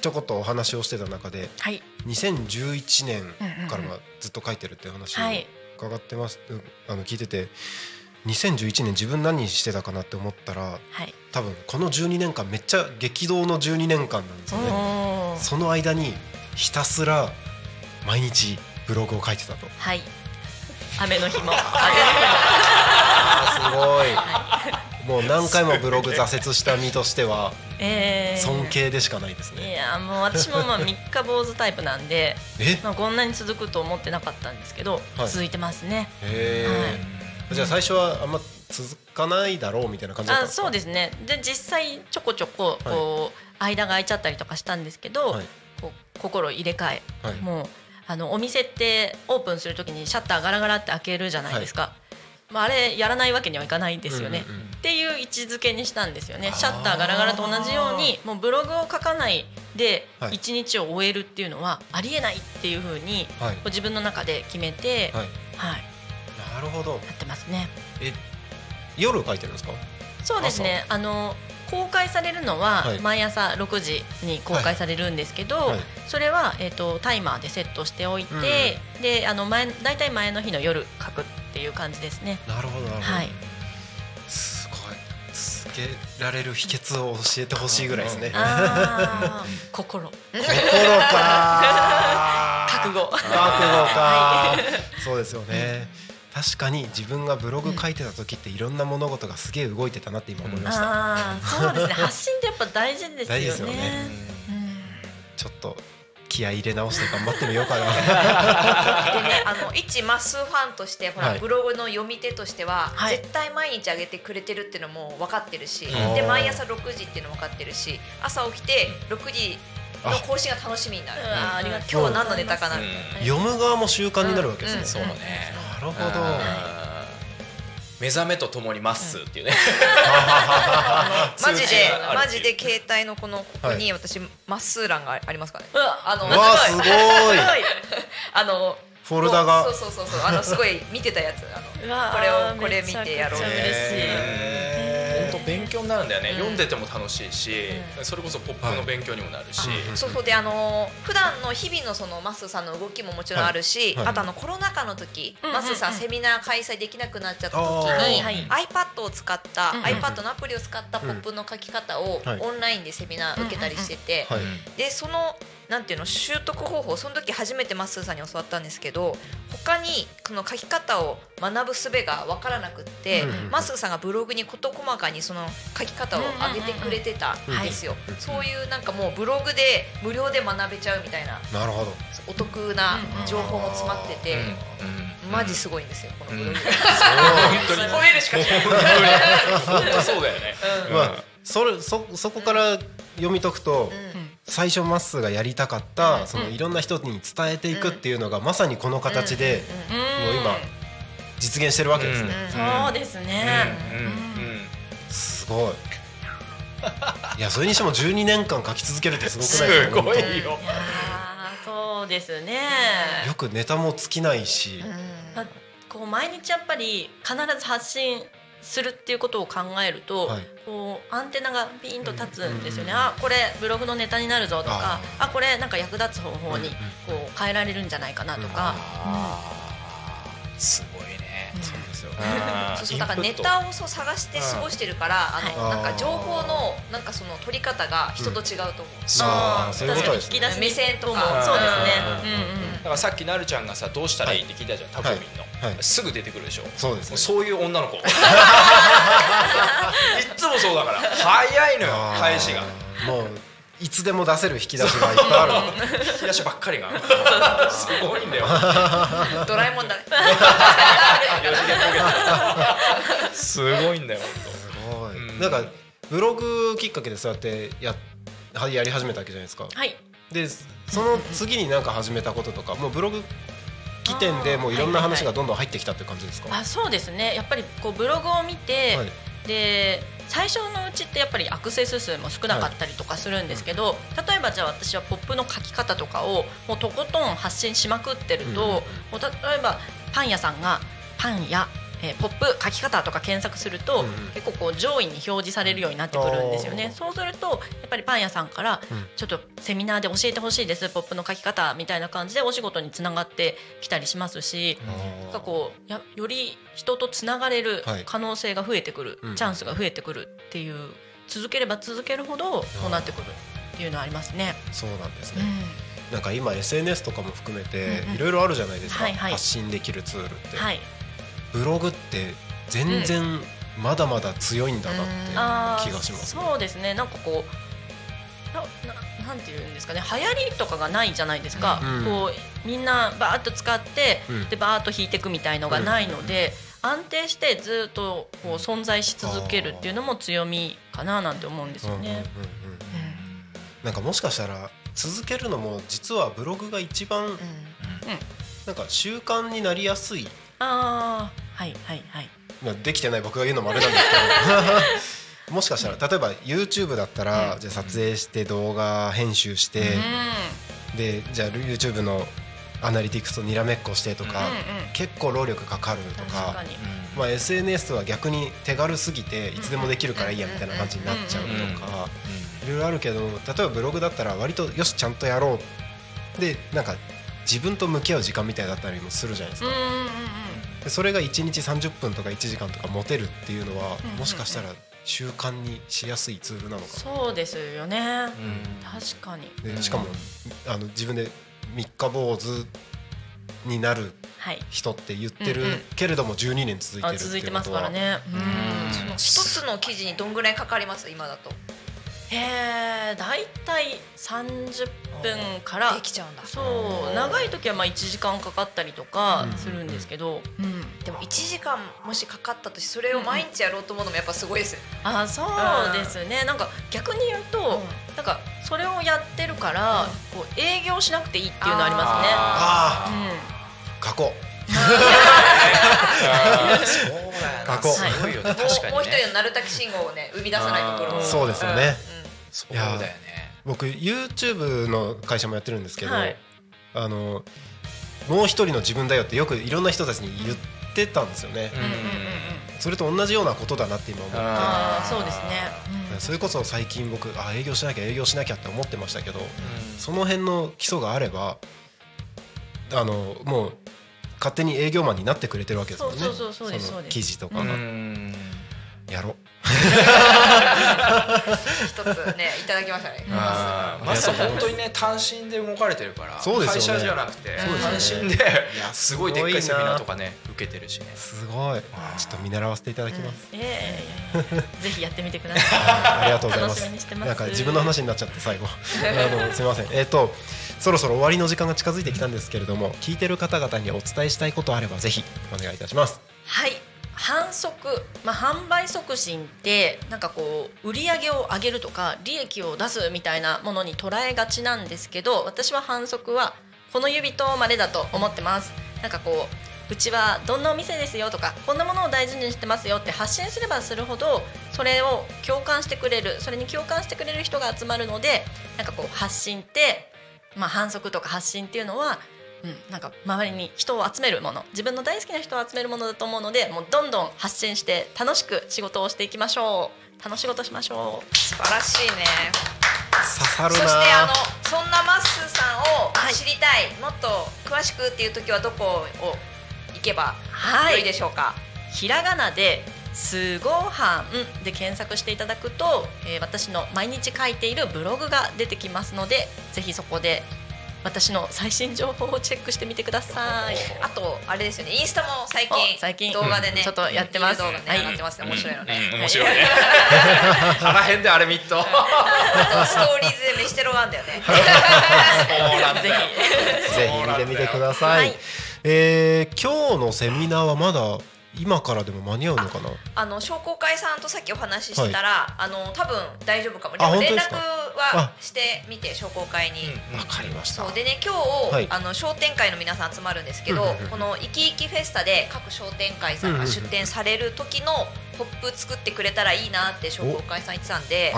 ちょこっとお話をしてた中ではい。2011年からうんうんまあずっと書いてるっていう話をはい。伺ってます、うんあの聞いてて2011年自分何してたかなって思ったらはい。多分この12年間めっちゃ激動の12年間なんですよね。その間にひたすら毎日ブログを書いてたと。はい。雨の日も。風の日もすごい。もう何回もブログ挫折した身としてはえー。尊敬でしかないですね。いやもう私もまあ 三日坊主タイプなんでえ？まあこんなに続くと思ってなかったんですけど、はい。続いてますね。へえじゃあ最初はあんま続かないだろうみたいな感じだったんあですか？そうですね。で実際ちょこちょここう、間が空いちゃったりとかしたんですけど、はい。こう心入れ替え、はい。もうあのお店ってオープンするときにシャッターガラガラって開けるじゃないですか、まあ、あれやらないわけにはいかないですよね、うんうんうん。っていう位置づけにしたんですよね。シャッターガラガラと同じようにもうブログを書かないではい。一日を終えるっていうのはありえないっていうふうにはい。自分の中で決めて、はい。はい、なるほど。やってますね。え夜書いてるんですか？そうですね。あの公開されるのははい。毎朝6時に公開されるんですけど、はい。それはえっ、とタイマーでセットしておいて、であの前大体前の日の夜書くっていう感じですね。なるほどなるほど、はい。すごい。続けられる秘訣を教えてほしいぐらいですね。心。心か覚悟。覚悟か、そうですよね、確かに自分がブログ書いてた時っていろんな物事がすげえ動いてたなって今思いました、ああ、そうですね。発信ってやっぱ大事ですよね。大事ですよね。ちょっと気合い入れ直して頑張ってみようかな。でねあの一マスファンとしてほら、はい。ブログの読み手としては、はい。絶対毎日上げてくれてるっていうのも分かってるし、うん。で毎朝6時っていうのも分かってるし朝起きて6時の更新が楽しみになる、ありがとう。今日は何のネタかな、みたい。な読む側も習慣になるわけですね、うん。そうね。なるほど、うん目覚めとともにまっすーっていうね。マジでマジで携帯のこのここに私まっすー欄がありますからね。うわあのうわすごい。あのフォルダが。そうそうそうそう。あのすごい見てたやつ。あのこれをこれ見めちゃくちゃてやろう嬉しい。勉強になるんだよね、読んでても楽しいし、それこそポップの勉強にもなるし、そうそう。であのー普段の日々のそのマッスーさんの動きももちろんあるし、はい。はい。あとあのコロナ禍の時、うんマッスーさんうんセミナー開催できなくなっちゃった時あに、ー。はい iPad を使った、うん iPad のアプリを使ったポップの書き方をはい。オンラインでセミナー受けたりしてて、はい。でそのなんていうの習得方法その時初めてマッスーさんに教わったんですけど他にこの書き方を学ぶ術が分からなくって、うん。うんマッスーさんがブログに事細かにその書き方を上げてくれてたんですよ、そういうなんかもうブログで無料で学べちゃうみたいななるほど。お得な情報も詰まってて、マジすごいんですよこのブログ、本当に褒めるしかしない本当そうだよね、まあそれそそこから読み解くと、最初まっすーがやりたかった、そのいろんな人に伝えていくっていうのが、まさにこの形で、もう今実現してるわけですね、そうですね、すごい。いやそれにしても12年間書き続けるってすごくないですか？すごいよ。そうですね、よくネタも尽きないし、まあこう毎日やっぱり必ず発信するっていうことを考えると、はい。こうアンテナがピンと立つんですよね、あこれブログのネタになるぞとかあこれなんか役立つ方法にこう変えられるんじゃないかなとか、すごいね、そうですよそうそうだからネタをそう探して過ごしてるから、あのはい。なんか情報のなんかその取り方が人と違うと思う。あーそういうことですね。引き出し目線とか。そうですね、からさっきなるちゃんがさどうしたらい。いって聞いたじゃん、タコミンの、はい。はい。すぐ出てくるでしょ。そうですね。そういう女の子。いっつもそうだから。早いのよ返しが。もういつでも出せる引き出しがいっぱいある 引き出しばっかりが。すごいんだよ。ドラえもんだね。す。ごいんだよすごい、うん。なんかブログきっかけでそうやってやはやり始めたわけじゃないですか。はい。でその次になんか始めたこととかもうブログ起点でもういろんな話がどんどん入ってきたって感じですか、あそうですね。やっぱりこうブログを見て、はい。で最初のうちってやっぱりアクセス数も少なかったりとかするんですけど、例えばじゃあ私はポップの書き方とかをもうとことん発信しまくってると、うん。もう例えばパン屋さんがパン屋えーポップ書き方とか検索すると、うんうん。結構こう上位に表示されるようになってくるんですよね。そうするとやっぱりパン屋さんからうん。ちょっとセミナーで教えてほしいですポップの書き方みたいな感じでお仕事につながってきたりしますし、なんかこうやより人とつながれるはい。可能性が増えてくる、うんチャンスが増えてくるっていう続ければ続けるほどそうなってくるっていうのはありますね。そうなんですね、うん。なんか今 SNS とかも含めていろいろあるじゃないですか、はいはい。発信できるツールって、はい、ブログって全然まだまだ強いんだなって気がしますね、そうですね。なんかこうなななんていうんですかね。流行りとかがないじゃないですか、うん。こうみんなバーッと使って、うん。でバーッと引いていくみたいのがないので、安定してずっとこう存在し続けるっていうのも強みかななんて思うんですよね。うんうんうんうん。なんかもしかしたら続けるのも実はブログが一番なんか習慣になりやすいああはいはいはい。まあできてない僕が言うのもあれなんですけど。もしかしたら例えば YouTube だったら、じゃあ撮影して動画編集して、でじゃあ YouTube のアナリティクスとにらめっこしてとか、うんうん。結構労力かかるとか確かに。まあ、SNS は逆に手軽すぎていつでもできるからいいやみたいな感じになっちゃうとかいろいろあるけど例えばブログだったら割とよしちゃんとやろう。でなんか自分と向き合う時間みたいだったりもするじゃないですか。うんうんうんでそれが1日30分とか1時間とか持てるっていうのはうんうんもしかしたら習慣にしやすいツールなのかそうですよね。確かに。なでしかもあの自分で三日坊主になるはい。人って言ってるうんうんけれども12年続いてるっていうことはあ続いてますからね。うん。その一つの記事にどんぐらいかかります？今だと。へえ、だいたい三十分から。できちゃうんだ。そう長い時はまあ一時間かかったりとかするんですけど、うん。でも1時間もしかかったとしそれを毎日やろうと思うのもやっぱすごいですよ。あそうですね。なんか逆に言うと、なんかそれをやってるから、こう営業しなくていいっていうのありますね。あうん。あ書こ そうだよな過去。すごいよね。確かもう一にね人の鳴滝信号をね生み出さないところ。うそうですよねそうだよね。僕 YouTube の会社もやってるんですけど、はい。あのもう一人の自分だよってよくいろんな人たちに言ってたんですよね、それと同じようなことだなって今思って。ああそうですね、それこそ最近僕あ営業しなきゃ営業しなきゃって思ってましたけど、その辺の基礎があればあのもう勝手に営業マンになってくれてるわけですもんね。そうそうそうそう記事とかが。やろ一つねいただきましたね。あー。マスター本当にね単身で動かれてるからそうですよね。会社じゃなくて単身ですごいでっかいセミナーとかね受けてるしね。すごい。ちょっと見習わせていただきます、ええぜひやってみてください。ありがとうございます。楽しみにしてます。なんか自分の話になっちゃって最後。あのすみません。えっ、とそろそろ終わりの時間が近づいてきたんですけれども聞いてる方々にお伝えしたいことあればぜひお願いいたします。はい販促、まあ、販売促進ってなんかこう売り上げを上げるとか利益を出すみたいなものに捉えがちなんですけど私は販促はこの指とまでだと思ってます。なんかこううちはどんなお店ですよとかこんなものを大事にしてますよって発信すればするほどそれを共感してくれるそれに共感してくれる人が集まるのでなんかこう発信って、まあ、反則とか発信っていうのはうん、なんか周りに人を集めるもの自分の大好きな人を集めるものだと思うのでもうどんどん発信して楽しく仕事をしていきましょう。楽しいことしましょう。素晴らしいね。刺さるそなしてあのそんなマッスーさんを知りたい、もっと詳しくっていう時はどこを行けばはい。いいでしょうか、ひらがなで「すごはん」で検索していただくと、えー私の毎日書いているブログが出てきますのでぜひそこで私の最新情報をチェックしてみてください。あとあれですよね。インスタも最近お最近。動画でね、ちょっとやってます。動画ね、はってますね。面白いのね、うん。面白いね。腹辺であれ見っとあとストーリーズで飯テロがあるんだよね。そうなんだよ。ぜひ。見てみてください、えー今日のセミナーはまだ今からでも間に合うのかな？あの商工会さんとさっきお話ししたら、あの多分大丈夫かも。であも連絡はしてみて商工会に、わかりました。そう。でね今日、はい。あの商店会の皆さん集まるんですけど、うんうんうんこのいきいきフェスタで各商店会さんが出店される時のポップ作ってくれたらいいなって商工会さん言ってたんで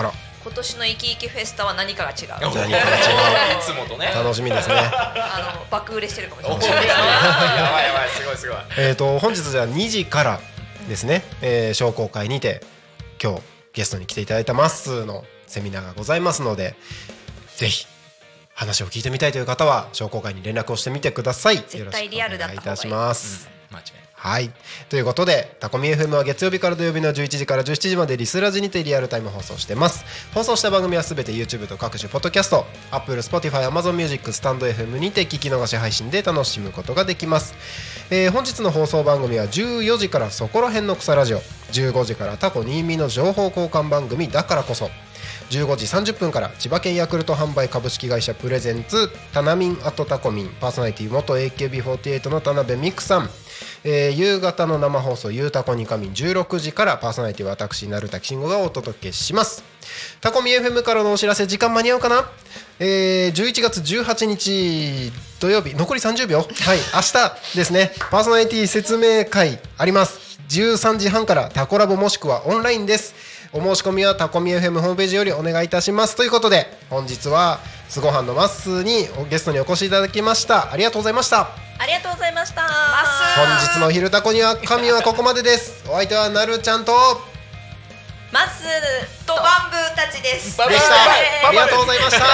今年のいきいきフェスタは何かが違う。何かが違う。いつもとね。楽しみですね。あの爆売れしてるかもしれない やばいやばいすごいすごい。えー、と本日じゃあ2時からですね、えー商工会にて今日ゲストに来ていただいたまっすーのセミナーがございますのでぜひ話を聞いてみたいという方は商工会に連絡をしてみてください。絶対リアルだった方がいい。よろしくお願いいたします、間違いないはい。ということでタコミ FM は月曜日から土曜日の11時から17時までリスラジにてリアルタイム放送してます。放送した番組はすべて YouTube と各種ポッドキャスト Apple、Spotify、Amazon Music、スタンド FM にて聞き逃し配信で楽しむことができます、えー本日の放送番組は14時からそこら辺の草ラジオ15時からタコ新見の情報交換番組だからこそ15時30分から千葉県ヤクルト販売株式会社プレゼンツタナミンアットタコミンパーソナリティ元 AKB48 の田辺美久さん、えー夕方の生放送「ゆうたこにかみん」16時からパーソナリティは私成田慎吾がお届けします。タコミ FM からのお知らせ時間間に合うかな？えー、11月18日土曜日残り30秒。はい明日ですね。パーソナリティ説明会あります。13時半からタコラボもしくはオンラインです。お申し込みはタコミ FM ホームページよりお願いいたします。ということで本日はすごはんのまっすーにゲストにお越しいただきました。ありがとうございました。ありがとうございました。本日の「昼タコには神はここまでです。お相手はなるちゃんとまっすーとバンブーたちです。でした。ありがとうございました。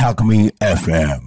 Talk Me FM.